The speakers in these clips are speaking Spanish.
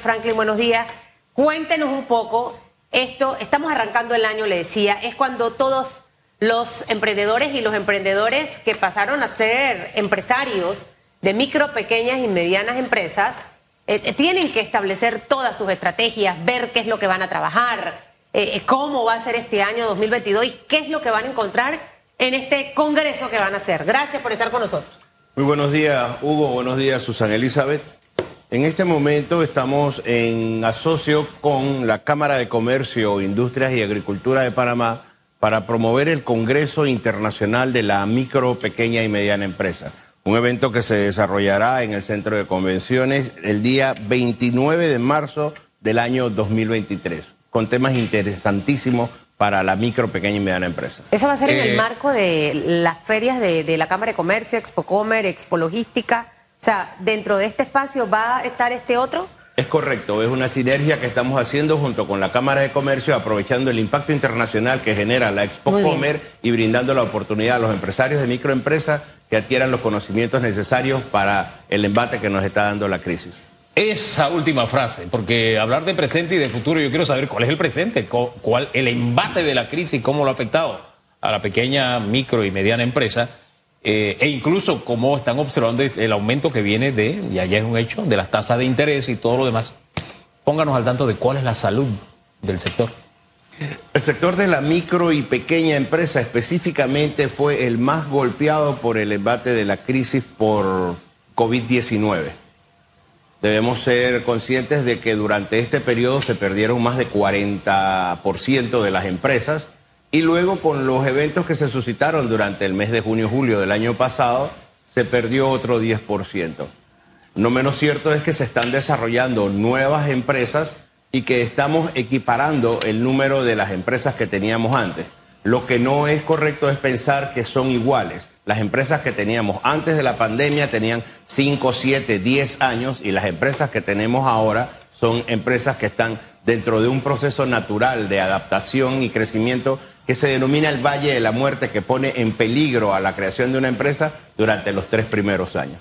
Franklin, buenos días. Cuéntenos un poco, esto, estamos arrancando el año, le decía, es cuando todos los emprendedores y los emprendedores que pasaron a ser empresarios de micro, pequeñas y medianas empresas, eh, eh, tienen que establecer todas sus estrategias, ver qué es lo que van a trabajar, eh, cómo va a ser este año 2022 y qué es lo que van a encontrar en este congreso que van a hacer. Gracias por estar con nosotros. Muy buenos días, Hugo. Buenos días, Susana Elizabeth. En este momento estamos en asocio con la Cámara de Comercio, Industrias y Agricultura de Panamá para promover el Congreso Internacional de la Micro, Pequeña y Mediana Empresa. Un evento que se desarrollará en el Centro de Convenciones el día 29 de marzo del año 2023, con temas interesantísimos para la micro, pequeña y mediana empresa. Eso va a ser en el eh, marco de las ferias de, de la Cámara de Comercio, Expo Comer, Expo Logística. O sea, dentro de este espacio va a estar este otro. Es correcto, es una sinergia que estamos haciendo junto con la Cámara de Comercio, aprovechando el impacto internacional que genera la Expo Comer y brindando la oportunidad a los empresarios de microempresas que adquieran los conocimientos necesarios para el embate que nos está dando la crisis. Esa última frase, porque hablar de presente y de futuro, yo quiero saber cuál es el presente, cuál el embate de la crisis, cómo lo ha afectado a la pequeña, micro y mediana empresa eh, e incluso como están observando el aumento que viene de, y ya es un hecho, de las tasas de interés y todo lo demás. Pónganos al tanto de cuál es la salud del sector. El sector de la micro y pequeña empresa específicamente fue el más golpeado por el embate de la crisis por COVID-19. Debemos ser conscientes de que durante este periodo se perdieron más de 40% de las empresas y luego con los eventos que se suscitaron durante el mes de junio-julio del año pasado, se perdió otro 10%. No menos cierto es que se están desarrollando nuevas empresas y que estamos equiparando el número de las empresas que teníamos antes. Lo que no es correcto es pensar que son iguales. Las empresas que teníamos antes de la pandemia tenían 5, 7, 10 años y las empresas que tenemos ahora son empresas que están dentro de un proceso natural de adaptación y crecimiento que se denomina el Valle de la Muerte, que pone en peligro a la creación de una empresa durante los tres primeros años.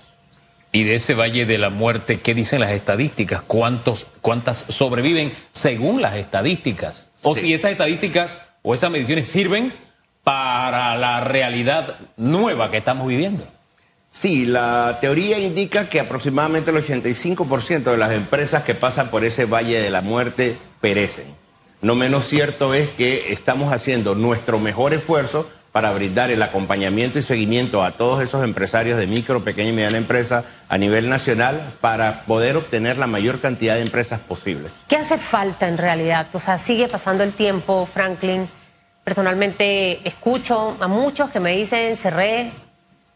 Y de ese Valle de la Muerte, ¿qué dicen las estadísticas? ¿Cuántos, ¿Cuántas sobreviven según las estadísticas? O si esas estadísticas o esas mediciones sirven para la realidad nueva que estamos viviendo. Sí, la teoría indica que aproximadamente el 85% de las empresas que pasan por ese Valle de la Muerte perecen. No menos cierto es que estamos haciendo nuestro mejor esfuerzo para brindar el acompañamiento y seguimiento a todos esos empresarios de micro, pequeña y mediana empresa a nivel nacional para poder obtener la mayor cantidad de empresas posible. ¿Qué hace falta en realidad? O sea, sigue pasando el tiempo, Franklin. Personalmente escucho a muchos que me dicen, cerré,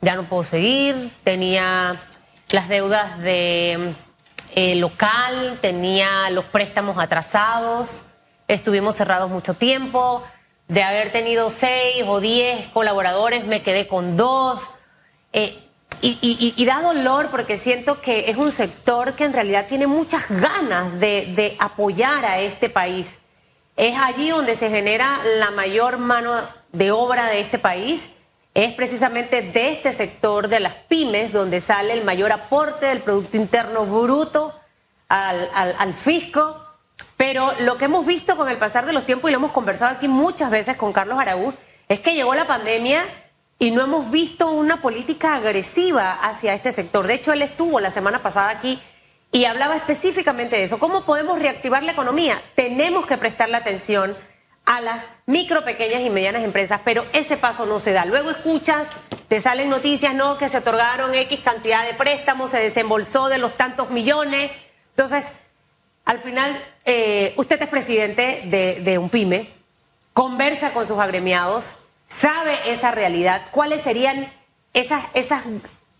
ya no puedo seguir, tenía las deudas de eh, local, tenía los préstamos atrasados estuvimos cerrados mucho tiempo. De haber tenido seis o diez colaboradores, me quedé con dos. Eh, y, da dolor porque siento que es un sector que en realidad tiene muchas ganas de, apoyar a este país. Es allí donde se genera la mayor mano de obra de este país. Es precisamente de este sector de las pymes donde sale el mayor aporte del Producto Interno Bruto al, al fisco pero lo que hemos visto con el pasar de los tiempos, y lo hemos conversado aquí muchas veces con Carlos Araúz, es que llegó la pandemia y no hemos visto una política agresiva hacia este sector. De hecho, él estuvo la semana pasada aquí y hablaba específicamente de eso. ¿Cómo podemos reactivar la economía? Tenemos que prestarle atención a las micro, pequeñas y medianas empresas, pero ese paso no se da. Luego escuchas, te salen noticias, no, que se otorgaron X cantidad de préstamos, se desembolsó de los tantos millones. Entonces, al final, eh, usted es presidente de, un pyme, conversa con sus agremiados, sabe esa realidad, cuáles serían esas, esas,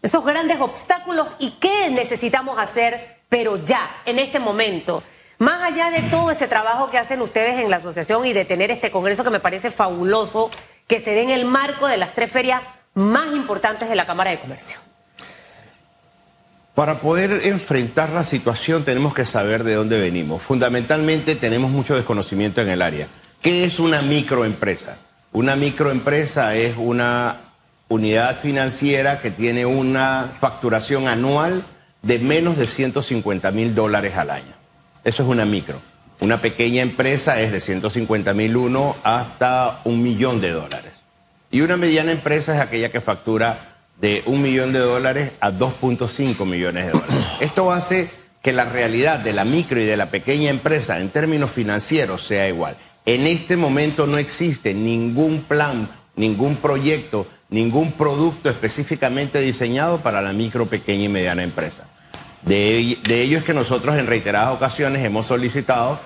esos grandes obstáculos y qué necesitamos hacer, pero ya, en este momento. Más allá de todo ese trabajo que hacen ustedes en la asociación y de tener este congreso que me parece fabuloso, que se dé en el marco de las tres ferias más importantes de la Cámara de Comercio. Para poder enfrentar la situación tenemos que saber de dónde venimos. Fundamentalmente tenemos mucho desconocimiento en el área. ¿Qué es una microempresa? Una microempresa es una unidad financiera que tiene una facturación anual de menos de 150 mil dólares al año. Eso es una micro. Una pequeña empresa es de 150 mil uno hasta un millón de dólares. Y una mediana empresa es aquella que factura de un millón de dólares a 2.5 millones de dólares. Esto hace que la realidad de la micro y de la pequeña empresa en términos financieros sea igual. En este momento no existe ningún plan, ningún proyecto, ningún producto específicamente diseñado para la micro, pequeña y mediana empresa. De, ello es que nosotros en reiteradas ocasiones hemos solicitado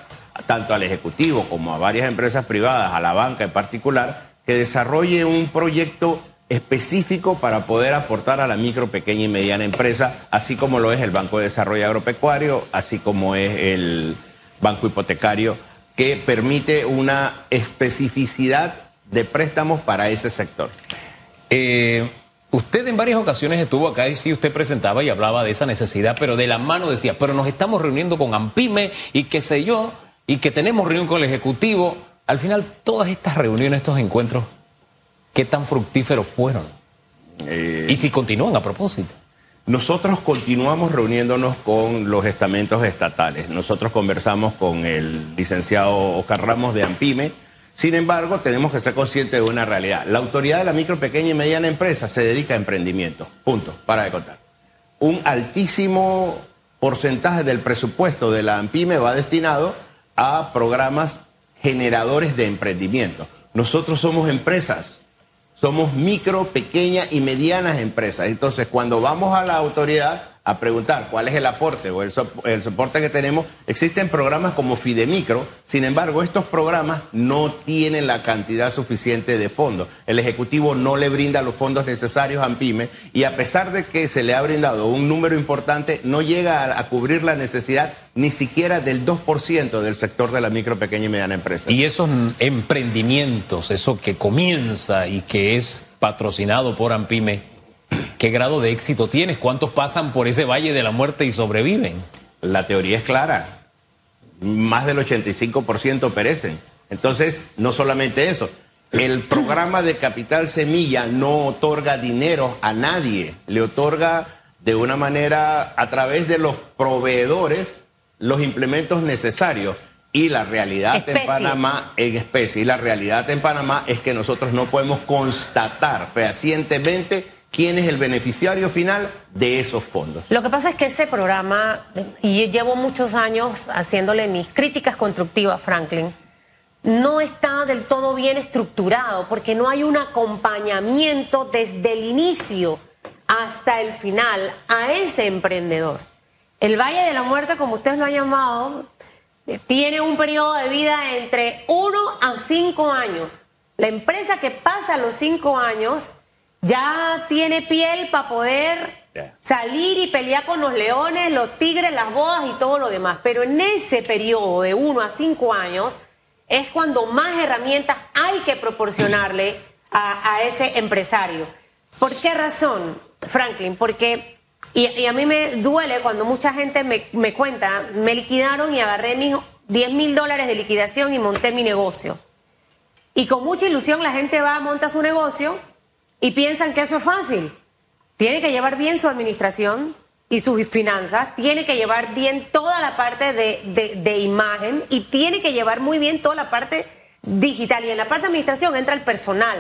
tanto al Ejecutivo como a varias empresas privadas, a la banca en particular, que desarrolle un proyecto específico para poder aportar a la micro, pequeña y mediana empresa, así como lo es el Banco de Desarrollo Agropecuario, así como es el Banco Hipotecario, que permite una especificidad de préstamos para ese sector. Eh, usted en varias ocasiones estuvo acá y sí usted presentaba y hablaba de esa necesidad, pero de la mano decía, pero nos estamos reuniendo con AMPIME y qué sé yo, y que tenemos reunión con el Ejecutivo. Al final, todas estas reuniones, estos encuentros, ¿qué tan fructíferos fueron? Eh, y si continúan a propósito. Nosotros continuamos reuniéndonos con los estamentos estatales. Nosotros conversamos con el licenciado Oscar Ramos de AMPIME. Sin embargo, tenemos que ser conscientes de una realidad. La autoridad de la micro, pequeña y mediana empresa se dedica a emprendimiento. Punto. Para de contar. Un altísimo porcentaje del presupuesto de la AMPIME va destinado a programas generadores de emprendimiento. Nosotros somos empresas, somos micro, pequeñas y medianas empresas. Entonces, cuando vamos a la autoridad a preguntar cuál es el aporte o el, soporte que tenemos, existen programas como Fidemicro, sin embargo, estos programas no tienen la cantidad suficiente de fondos. El Ejecutivo no le brinda los fondos necesarios a AMPIME y a pesar de que se le ha brindado un número importante, no llega a, a cubrir la necesidad ni siquiera del 2% del sector de la micro, pequeña y mediana empresa. Y esos emprendimientos, eso que comienza y que es patrocinado por AMPIME, ¿Qué grado de éxito tienes? ¿Cuántos pasan por ese valle de la muerte y sobreviven? La teoría es clara. Más del 85% perecen. Entonces, no solamente eso. El programa de Capital Semilla no otorga dinero a nadie. Le otorga de una manera a través de los proveedores los implementos necesarios. Y la realidad en Panamá, en especie, y la realidad en Panamá es que nosotros no podemos constatar fehacientemente quién es el beneficiario final de esos fondos. Lo que pasa es que ese programa, y llevo muchos años haciéndole mis críticas constructivas Franklin, no está del todo bien estructurado porque no hay un acompañamiento desde el inicio hasta el final a ese emprendedor. El Valle de la Muerte, como ustedes lo han llamado, tiene un periodo de vida entre 1 a 5 años. La empresa que pasa los 5 años ya tiene piel para poder salir y pelear con los leones, los tigres, las bodas y todo lo demás. Pero en ese periodo de uno a cinco años es cuando más herramientas hay que proporcionarle a, ese empresario. ¿Por qué razón, Franklin? Porque, y, a mí me duele cuando mucha gente me, me cuenta, me liquidaron y agarré mis 10 mil dólares de liquidación y monté mi negocio. Y con mucha ilusión la gente va, monta su negocio y piensan que eso es fácil. Tiene que llevar bien su administración y sus finanzas, tiene que llevar bien toda la parte de, imagen y tiene que llevar muy bien toda la parte digital. Y en la parte de administración entra el personal.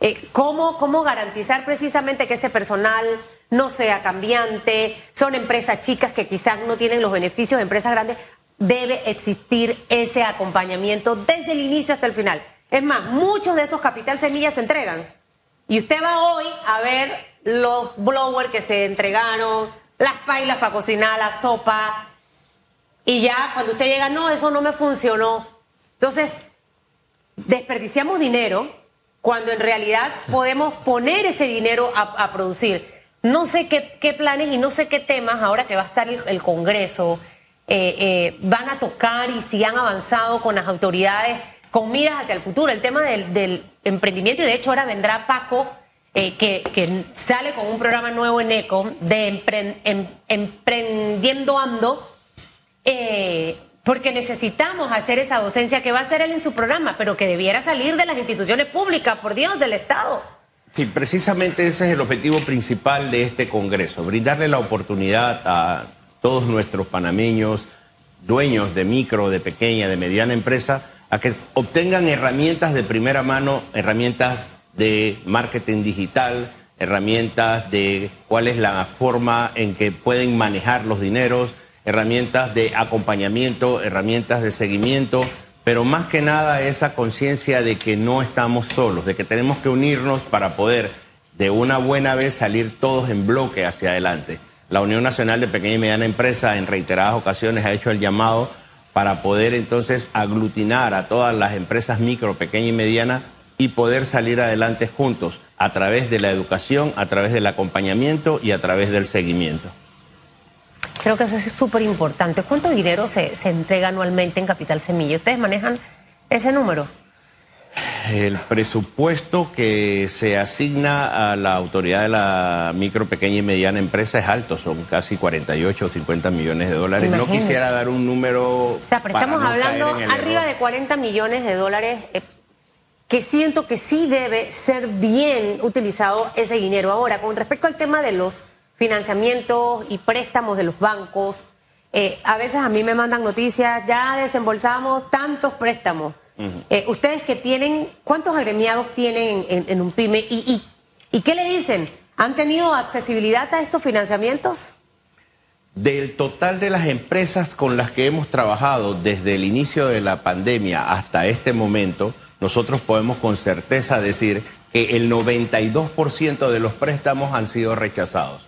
Eh, ¿cómo, ¿Cómo garantizar precisamente que ese personal no sea cambiante? Son empresas chicas que quizás no tienen los beneficios de empresas grandes. Debe existir ese acompañamiento desde el inicio hasta el final. Es más, muchos de esos capital semillas se entregan. Y usted va hoy a ver los blowers que se entregaron, las pailas para cocinar, la sopa. Y ya cuando usted llega, no, eso no me funcionó. Entonces, desperdiciamos dinero cuando en realidad podemos poner ese dinero a, producir. No sé qué, planes y no sé qué temas, ahora que va a estar el, Congreso, eh, eh, van a tocar y si han avanzado con las autoridades con miras hacia el futuro. El tema del, emprendimiento, y de hecho ahora vendrá Paco, eh, que, sale con un programa nuevo en ECO de em, Emprendiendo Ando, eh, porque necesitamos hacer esa docencia que va a hacer él en su programa, pero que debiera salir de las instituciones públicas, por Dios, del Estado. Sí, precisamente ese es el objetivo principal de este Congreso, brindarle la oportunidad a todos nuestros panameños, dueños de micro, de pequeña, de mediana empresa, a que obtengan herramientas de primera mano, herramientas de marketing digital, herramientas de cuál es la forma en que pueden manejar los dineros, herramientas de acompañamiento, herramientas de seguimiento, pero más que nada esa conciencia de que no estamos solos, de que tenemos que unirnos para poder de una buena vez salir todos en bloque hacia adelante. La Unión Nacional de Pequeña y Mediana Empresa en reiteradas ocasiones ha hecho el llamado para poder entonces aglutinar a todas las empresas micro, pequeña y mediana y poder salir adelante juntos a través de la educación, a través del acompañamiento y a través del seguimiento. Creo que eso es súper importante. ¿Cuánto dinero se, se entrega anualmente en Capital Semilla? ¿Ustedes manejan ese número? El presupuesto que se asigna a la autoridad de la micro, pequeña y mediana empresa es alto, son casi 48 o 50 millones de dólares. No quisiera dar un número. O sea, pero estamos hablando arriba de 40 millones de dólares, eh, que siento que sí debe ser bien utilizado ese dinero. Ahora, con respecto al tema de los financiamientos y préstamos de los bancos, eh, a veces a mí me mandan noticias, ya desembolsamos tantos préstamos. Eh, ustedes que tienen, ¿cuántos agremiados tienen en, un pyme? ¿Y, y, qué le dicen? ¿Han tenido accesibilidad a estos financiamientos? Del total de las empresas con las que hemos trabajado desde el inicio de la pandemia hasta este momento, nosotros podemos con certeza decir que el 92% de los préstamos han sido rechazados.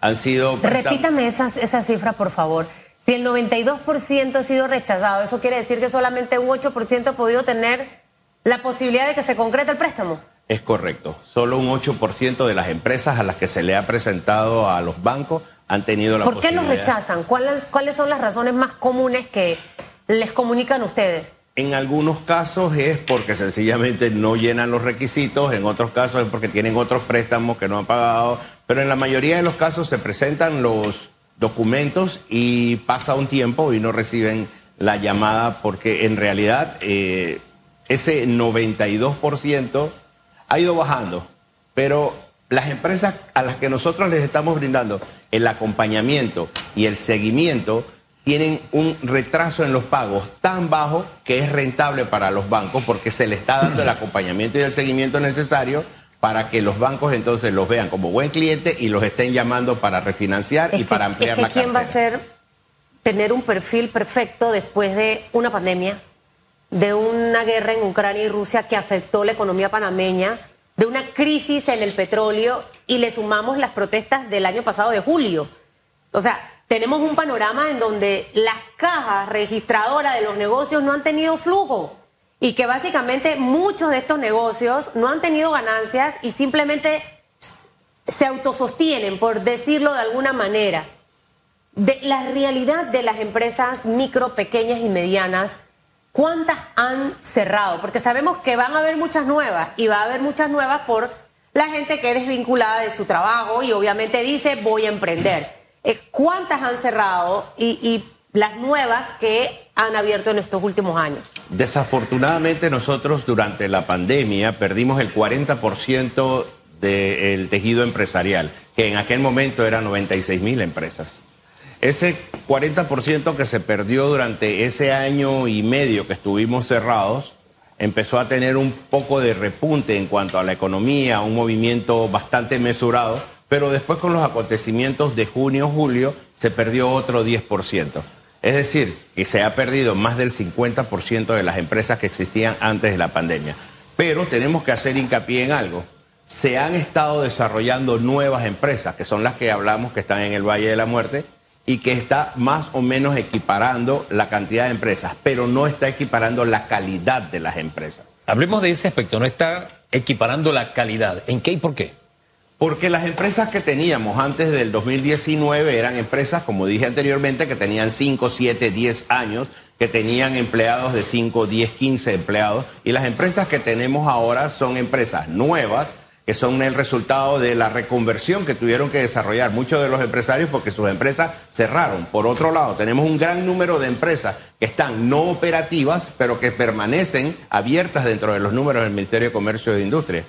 Han sido... Repítame esa cifra, por favor. Si el 92% ha sido rechazado, eso quiere decir que solamente un 8% ha podido tener la posibilidad de que se concrete el préstamo. Es correcto. Solo un 8% de las empresas a las que se le ha presentado a los bancos han tenido la posibilidad. ¿Por qué los rechazan? ¿Cuáles, ¿Cuáles son las razones más comunes que les comunican ustedes? En algunos casos es porque sencillamente no llenan los requisitos, en otros casos es porque tienen otros préstamos que no han pagado, pero en la mayoría de los casos se presentan los documentos y pasa un tiempo y no reciben la llamada porque en realidad eh, ese 92% ha ido bajando, pero las empresas a las que nosotros les estamos brindando el acompañamiento y el seguimiento tienen un retraso en los pagos tan bajo que es rentable para los bancos porque se le está dando el acompañamiento y el seguimiento necesario para que los bancos entonces los vean como buen cliente y los estén llamando para refinanciar y para ampliar es que ¿Quién va a ser tener un perfil perfecto después de una pandemia, de una guerra en Ucrania y Rusia que afectó la economía panameña, de una crisis en el petróleo y le sumamos las protestas del año pasado de julio? O sea, tenemos un panorama en donde las cajas registradoras de los negocios no han tenido flujo y que básicamente muchos de estos negocios no han tenido ganancias y simplemente se autosostienen, por decirlo de alguna manera. De la realidad de las empresas micro, pequeñas y medianas, ¿cuántas han cerrado? Porque sabemos que van a haber muchas nuevas y va a haber muchas nuevas por la gente que es desvinculada de su trabajo y obviamente dice voy a emprender. Eh, ¿Cuántas han cerrado y, y las nuevas que han abierto en estos últimos años? Desafortunadamente nosotros durante la pandemia perdimos el 40% del tejido empresarial, que en aquel momento eran 96 mil empresas. Ese 40% que se perdió durante ese año y medio que estuvimos cerrados, empezó a tener un poco de repunte en cuanto a la economía, un movimiento bastante mesurado, pero después con los acontecimientos de junio, julio, se perdió otro 10%. Es decir, que se ha perdido más del 50% de las empresas que existían antes de la pandemia. Pero tenemos que hacer hincapié en algo. Se han estado desarrollando nuevas empresas, que son las que hablamos que están en el Valle de la Muerte, y que está más o menos equiparando la cantidad de empresas, pero no está equiparando la calidad de las empresas. Hablemos de ese aspecto, no está equiparando la calidad. ¿En qué y por qué? Porque las empresas que teníamos antes del 2019 eran empresas, como dije anteriormente, que tenían 5, 7, 10 años, que tenían empleados de 5, 10, 15 empleados. Y las empresas que tenemos ahora son empresas nuevas, que son el resultado de la reconversión que tuvieron que desarrollar muchos de los empresarios porque sus empresas cerraron. Por otro lado, tenemos un gran número de empresas que están no operativas, pero que permanecen abiertas dentro de los números del Ministerio de Comercio e Industria.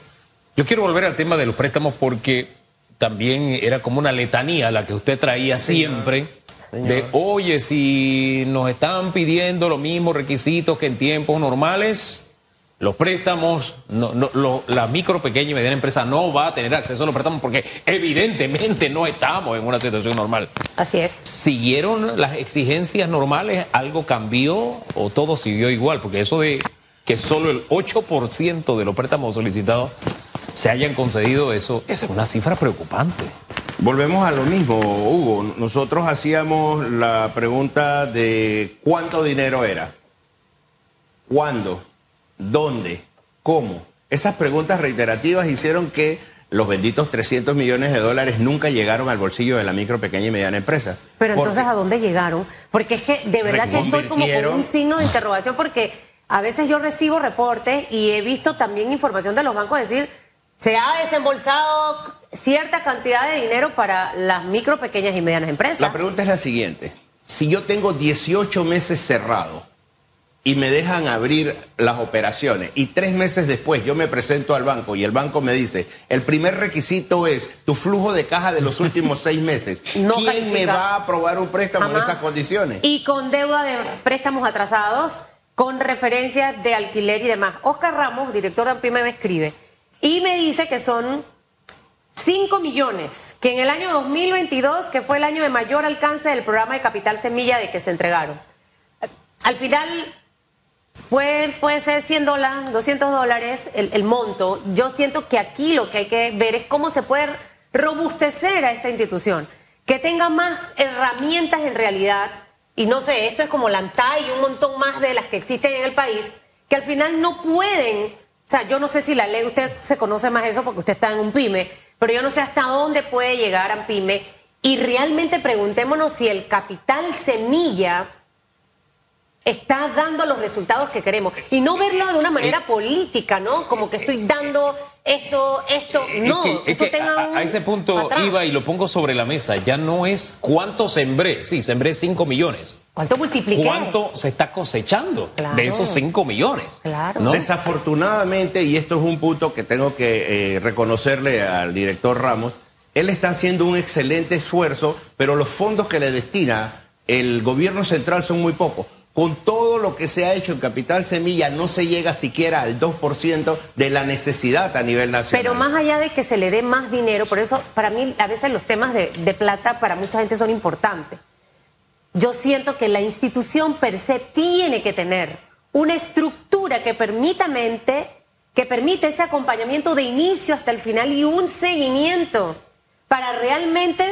Yo quiero volver al tema de los préstamos porque también era como una letanía la que usted traía siempre de, oye, si nos están pidiendo los mismos requisitos que en tiempos normales, los préstamos, no, no, lo- la micro, pequeña y mediana empresa no va a tener acceso a los préstamos porque evidentemente no estamos en una situación normal. Así es. ¿Siguieron las exigencias normales? ¿Algo cambió o todo siguió igual? Porque eso de que solo el 8% de los préstamos solicitados se hayan concedido, eso es una cifra preocupante. Volvemos a lo mismo, Hugo. Nosotros hacíamos la pregunta de cuánto dinero era, cuándo, dónde, cómo. Esas preguntas reiterativas hicieron que los benditos 300 millones de dólares nunca llegaron al bolsillo de la micro, pequeña y mediana empresa. Pero entonces, ¿a dónde llegaron? Porque es que de verdad que estoy como con un signo de interrogación porque a veces yo recibo reportes y he visto también información de los bancos decir, se ha desembolsado cierta cantidad de dinero para las micro, pequeñas y medianas empresas. La pregunta es la siguiente. Si yo tengo 18 meses cerrado y me dejan abrir las operaciones y tres meses después yo me presento al banco y el banco me dice, el primer requisito es tu flujo de caja de los últimos seis meses. No ¿Quién me va a aprobar un préstamo en esas condiciones? Y con deuda de préstamos atrasados, con referencias de alquiler y demás. Oscar Ramos, director de AMPIME, me escribe y me dice que son 5 millones, que en el año 2022, que fue el año de mayor alcance del programa de Capital Semilla de que se entregaron. Al final puede, puede ser 100 dólares, 200 dólares el, monto. Yo siento que aquí lo que hay que ver es cómo se puede robustecer a esta institución, que tenga más herramientas en realidad, y no sé, esto es como la ANTAI y un montón más de las que existen en el país, que al final no pueden, o sea, yo no sé si la ley, usted se conoce más eso porque usted está en un pyme, pero yo no sé hasta dónde puede llegar a pyme, y realmente preguntémonos si el capital semilla está dando los resultados que queremos. Y no verlo de una manera política, ¿no? Como que estoy dando esto, esto. No, Es que- es eso que tenga a, un a ese punto atrás. iba y lo pongo sobre la mesa. Ya no es cuánto sembré. Sí, sembré 5 millones. ¿Cuánto multipliqué? ¿Cuánto se está cosechando Claro. de esos 5 millones? Claro. ¿no? Desafortunadamente, y esto es un punto que tengo que eh, reconocerle al director Ramos, él está haciendo un excelente esfuerzo, pero los fondos que le destina el gobierno central son muy pocos. Con todo lo que se ha hecho en Capital Semilla, no se llega siquiera al 2% de la necesidad a nivel nacional. Pero más allá de que se le dé más dinero, por eso para mí a veces los temas de, de plata para mucha gente son importantes. Yo siento que la institución per se tiene que tener una estructura que permita mente, que permite ese acompañamiento de inicio hasta el final y un seguimiento para realmente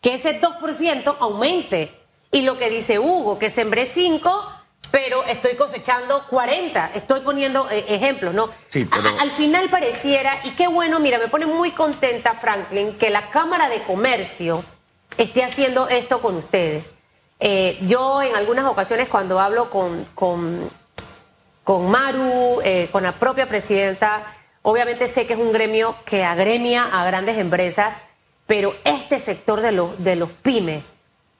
que ese 2% aumente. Y lo que dice Hugo, que sembré 5, pero estoy cosechando 40. Estoy poniendo eh, ejemplos, ¿no? Sí, pero- al final pareciera, y qué bueno, mira, me pone muy contenta, Franklin, que la Cámara de Comercio esté haciendo esto con ustedes. Eh, yo en algunas ocasiones cuando hablo con, con, Maru, eh, con la propia presidenta, obviamente sé que es un gremio que agremia a grandes empresas, pero este sector de los, de los pymes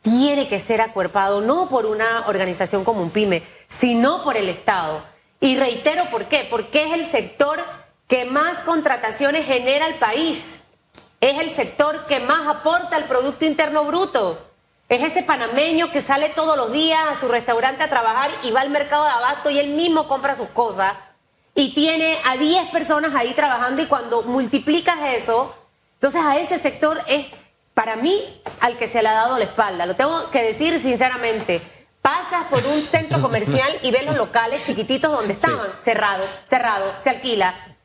tiene que ser acuerpado no por una organización como un pyme, sino por el Estado. Y reitero por qué, porque es el sector que más contrataciones genera al país. Es el sector que más aporta al Producto Interno Bruto. Es ese panameño que sale todos los días a su restaurante a trabajar y va al mercado de abasto y él mismo compra sus cosas. Y tiene a 10 personas ahí trabajando y cuando multiplicas eso, entonces a ese sector es, para mí, al que se le ha dado la espalda. Lo tengo que decir sinceramente. Pasas por un centro comercial y ves los locales chiquititos donde estaban, cerrado, cerrado, se alquila.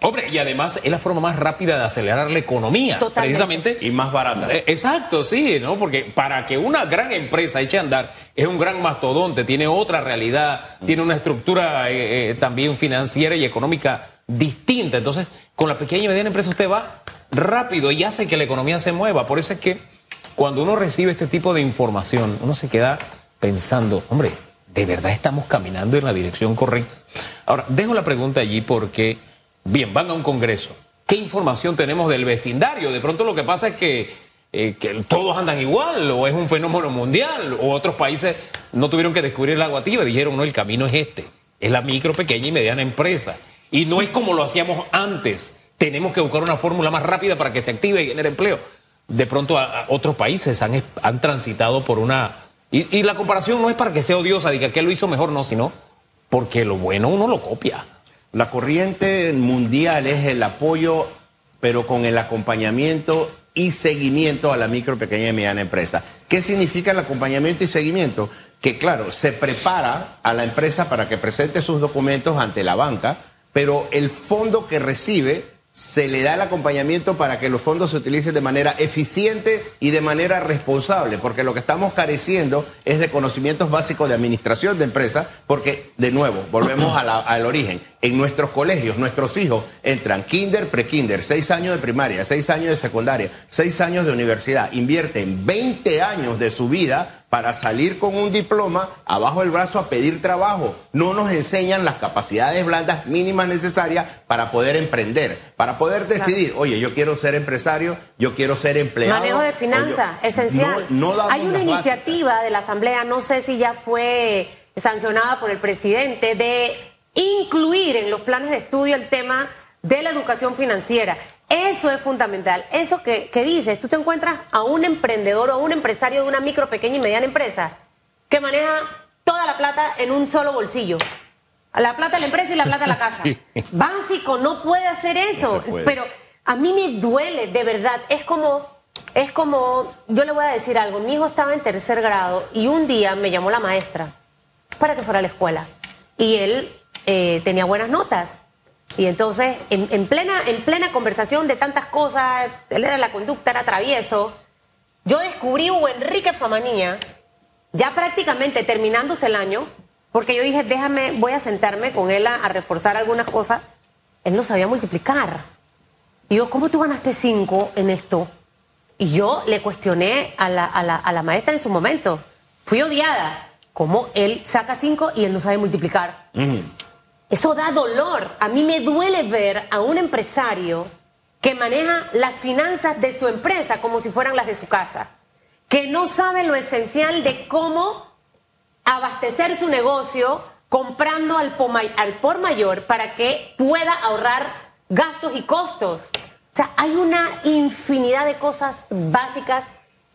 Hombre, y además es la forma más rápida de acelerar la economía. Totalmente. Precisamente. Y más barata. Eh, Exacto, sí, ¿no? Porque para que una gran empresa eche a andar, es un gran mastodonte, tiene otra realidad, tiene una estructura eh, eh, también financiera y económica distinta. Entonces, con la pequeña y mediana empresa usted va rápido y hace que la economía se mueva. Por eso es que cuando uno recibe este tipo de información, uno se queda pensando, hombre, ¿de verdad estamos caminando en la dirección correcta? Ahora, dejo la pregunta allí porque, bien, van a un congreso. ¿Qué información tenemos del vecindario? De pronto lo que pasa es que, eh, que todos andan igual, o es un fenómeno mundial, o otros países no tuvieron que descubrir el agua tibia, dijeron, no, el camino es este, es la micro, pequeña y mediana empresa. Y no es como lo hacíamos antes, tenemos que buscar una fórmula más rápida para que se active y genere empleo. de pronto otros países han, han transitado por una... Y, y la comparación no es para que sea odiosa, diga que lo hizo mejor, no, sino porque lo bueno uno lo copia. La corriente mundial es el apoyo, pero con el acompañamiento y seguimiento a la micro, pequeña y mediana empresa. ¿Qué significa el acompañamiento y seguimiento? Que claro, se prepara a la empresa para que presente sus documentos ante la banca, pero el fondo que recibe se le da el acompañamiento para que los fondos se utilicen de manera eficiente y de manera responsable, porque lo que estamos careciendo es de conocimientos básicos de administración de empresas, porque de nuevo, volvemos al origen. En nuestros colegios, nuestros hijos entran kinder, pre-kinder, seis años de primaria, seis años de secundaria, seis años de universidad, invierten 20 años de su vida para salir con un diploma abajo del brazo a pedir trabajo. No nos enseñan las capacidades blandas mínimas necesarias para poder emprender, para poder decidir, oye, yo quiero ser empresario, yo quiero ser empleado. Manejo de finanzas, esencial. No, no damos Hay una bases. iniciativa de la Asamblea, no sé si ya fue sancionada por el presidente, de incluir en los planes de estudio el tema de la educación financiera. Eso es fundamental. Eso que, que dices, tú te encuentras a un emprendedor o a un empresario de una micro, pequeña y mediana empresa que maneja toda la plata en un solo bolsillo. La plata de la empresa y la plata de la casa. Sí. Básico, no puede hacer eso. No se puede. Pero a mí me duele, de verdad. Es como, es como, yo le voy a decir algo. Mi hijo estaba en tercer grado y un día me llamó la maestra para que fuera a la escuela. Y él eh, tenía buenas notas. Y entonces, en, en plena, en plena conversación de tantas cosas, él era la conducta, era travieso. Yo descubrí Hugo Enrique Famanía, ya prácticamente terminándose el año, porque yo dije, déjame, voy a sentarme con él a, a reforzar algunas cosas. Él no sabía multiplicar. Y yo, ¿cómo tú ganaste cinco en esto? Y yo le cuestioné a la, a la- a la maestra en su momento. Fui odiada. ¿Cómo él saca cinco y él no sabe multiplicar? Eso da dolor. A mí me duele ver a un empresario que maneja las finanzas de su empresa como si fueran las de su casa, que no sabe lo esencial de cómo abastecer su negocio comprando al, por mayor para que pueda ahorrar gastos y costos. O sea, hay una infinidad de cosas básicas.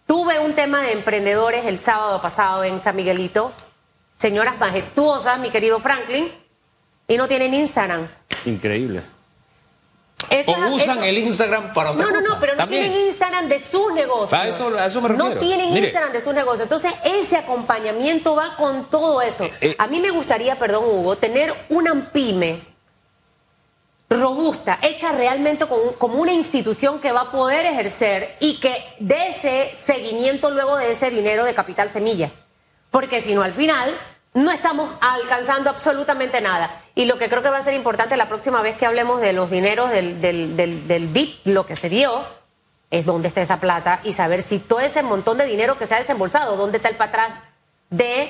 Tuve un tema de emprendedores el sábado pasado en San Miguelito, señoras majestuosas, mi querido Franklin, y no tienen Instagram. Increíble. Esa- O usan eso- el Instagram para otra no, no, cosa. no, pero no También. tienen Instagram de sus negocios. A eso- a eso me refiero. No tienen Mire. Instagram de sus negocios. Entonces, ese acompañamiento va con todo eso. eh. a mí me gustaría, perdón, Hugo, tener una pyme robusta, hecha realmente con- como una institución que va a poder ejercer y que dé ese seguimiento luego de ese dinero de capital semilla. Porque si no, al final no estamos alcanzando absolutamente nada. Y lo que creo que va a ser importante la próxima vez que hablemos de los dineros del, del, del, BIT, lo que se dio, es dónde está esa plata y saber si todo ese montón de dinero que se ha desembolsado, dónde está el atrás de,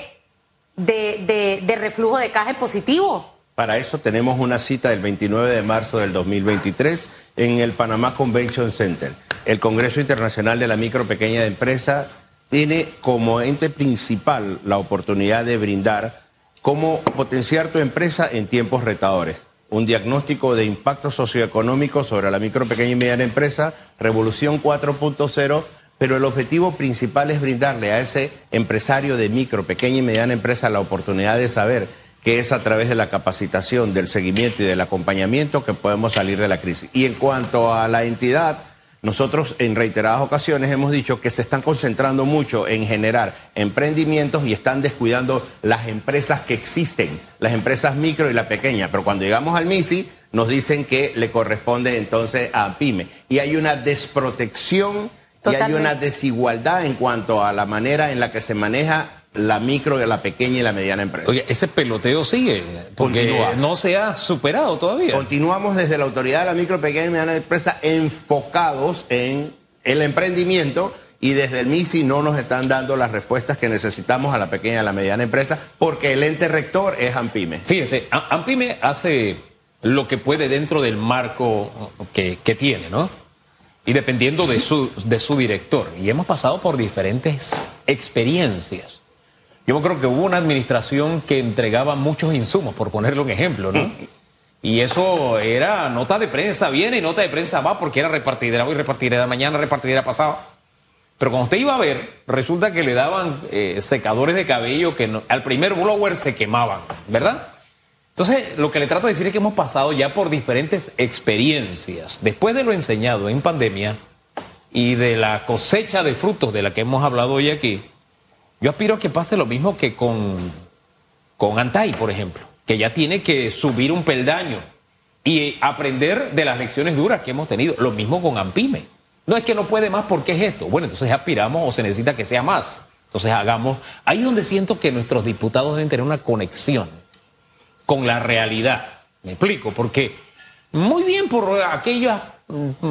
de, de, de reflujo de caja positivo. Para eso tenemos una cita el 29 de marzo del 2023 en el Panamá Convention Center. El Congreso Internacional de la Micro Pequeña Empresa tiene como ente principal la oportunidad de brindar cómo potenciar tu empresa en tiempos retadores. Un diagnóstico de impacto socioeconómico sobre la micro, pequeña y mediana empresa, Revolución 4.0, pero el objetivo principal es brindarle a ese empresario de micro, pequeña y mediana empresa la oportunidad de saber que es a través de la capacitación, del seguimiento y del acompañamiento que podemos salir de la crisis. Y en cuanto a la entidad, nosotros en reiteradas ocasiones hemos dicho que se están concentrando mucho en generar emprendimientos y están descuidando las empresas que existen, las empresas micro y la pequeña. Pero cuando llegamos al MISI nos dicen que le corresponde entonces a PYME. Y hay una desprotección y hay una desigualdad en cuanto a la manera en la que se maneja la micro, la pequeña y la mediana empresa. Oye, ese peloteo sigue, porque Continúa. no se ha superado todavía. Continuamos desde la Autoridad de la Micro, Pequeña y Mediana Empresa enfocados en el emprendimiento y desde el MISI no nos están dando las respuestas que necesitamos a la pequeña y a la mediana empresa porque el ente rector es AMPIME. Fíjense, Ampime hace lo que puede dentro del marco que, que tiene, ¿no? Y dependiendo de su, de su director. Y hemos pasado por diferentes experiencias. Yo creo que hubo una administración que entregaba muchos insumos, por ponerle un ejemplo, ¿no? Y eso era nota de prensa viene y nota de prensa va porque era repartidera hoy, repartidera mañana, repartidera pasado. Pero cuando usted iba a ver, resulta que le daban eh, secadores de cabello que no- al primer blower se quemaban, ¿verdad? Entonces, lo que le trato de decir es que hemos pasado ya por diferentes experiencias. Después de lo enseñado en pandemia y de la cosecha de frutos de la que hemos hablado hoy aquí, yo aspiro a que pase lo mismo que con, con Antai, por ejemplo, que ya tiene que subir un peldaño y aprender de las lecciones duras que hemos tenido. Lo mismo con Ampime. No es que no puede más porque es esto. Bueno, entonces aspiramos o se necesita que sea más. Entonces hagamos. Ahí es donde siento que nuestros diputados deben tener una conexión con la realidad. Me explico, porque muy bien por aquellas,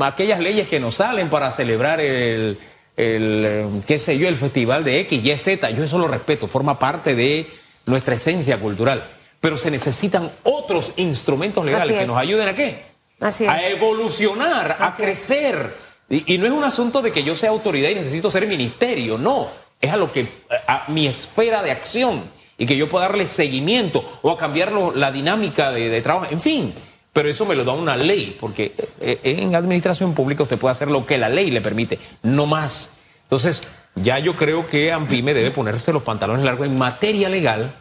aquellas leyes que nos salen para celebrar el, el, eh, qué sé yo, el festival de X, Y, Z, yo eso lo respeto, forma parte de nuestra esencia cultural. Pero se necesitan otros instrumentos legales que nos ayuden a qué? Así a es. evolucionar, a Así es. crecer. Y, y no es un asunto de que yo sea autoridad y necesito ser ministerio, no. Es a lo que, a mi esfera de acción y que yo pueda darle seguimiento o a cambiar la dinámica de, de trabajo, en fin. Pero eso me lo da una ley, porque eh, eh, en administración pública usted puede hacer lo que la ley le permite, no más. Entonces, ya yo creo que AMPIME debe ponerse los pantalones largos en materia legal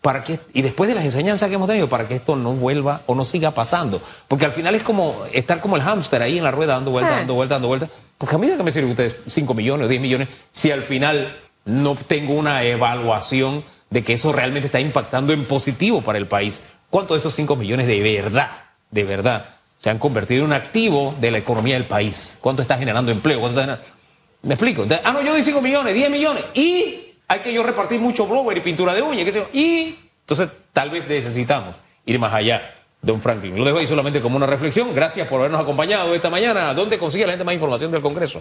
para que y después de las enseñanzas que hemos tenido para que esto no vuelva o no siga pasando porque al final es como estar como el hámster ahí en la rueda dando vueltas Sí. dando vueltas dando vueltas porque a mí de qué me sirve ustedes 5 millones o 10 millones si al final no tengo una evaluación de que eso realmente está impactando en positivo para el país cuánto de esos 5 millones de verdad de verdad se han convertido en un activo de la economía del país cuánto está generando empleo cuánto está generando- me explico. Ah, no, yo doy 5 millones, 10 millones. Y hay que yo repartir mucho blower y pintura de yo. Y entonces tal vez necesitamos ir más allá, don Franklin. Lo dejo ahí solamente como una reflexión. Gracias por habernos acompañado esta mañana. ¿Dónde consigue la gente más información del Congreso?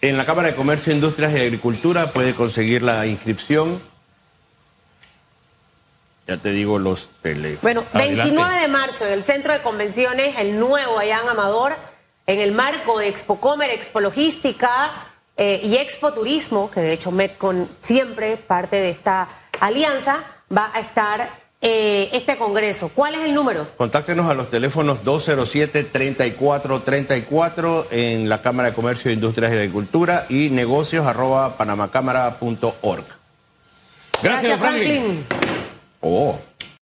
En la Cámara de Comercio, Industrias y Agricultura puede conseguir la inscripción. Ya te digo los teléfonos. Bueno, Adelante. 29 de marzo en el Centro de Convenciones, el nuevo allá en Amador, en el marco de Expo Comer, Expo Logística eh, y Expo Turismo, que de hecho Metcon siempre parte de esta alianza, va a estar eh, este congreso. ¿Cuál es el número? Contáctenos a los teléfonos 207-3434 en la Cámara de Comercio, Industrias y Agricultura y negocios arroba panamacámara.org. Gracias, Franklin. Oh.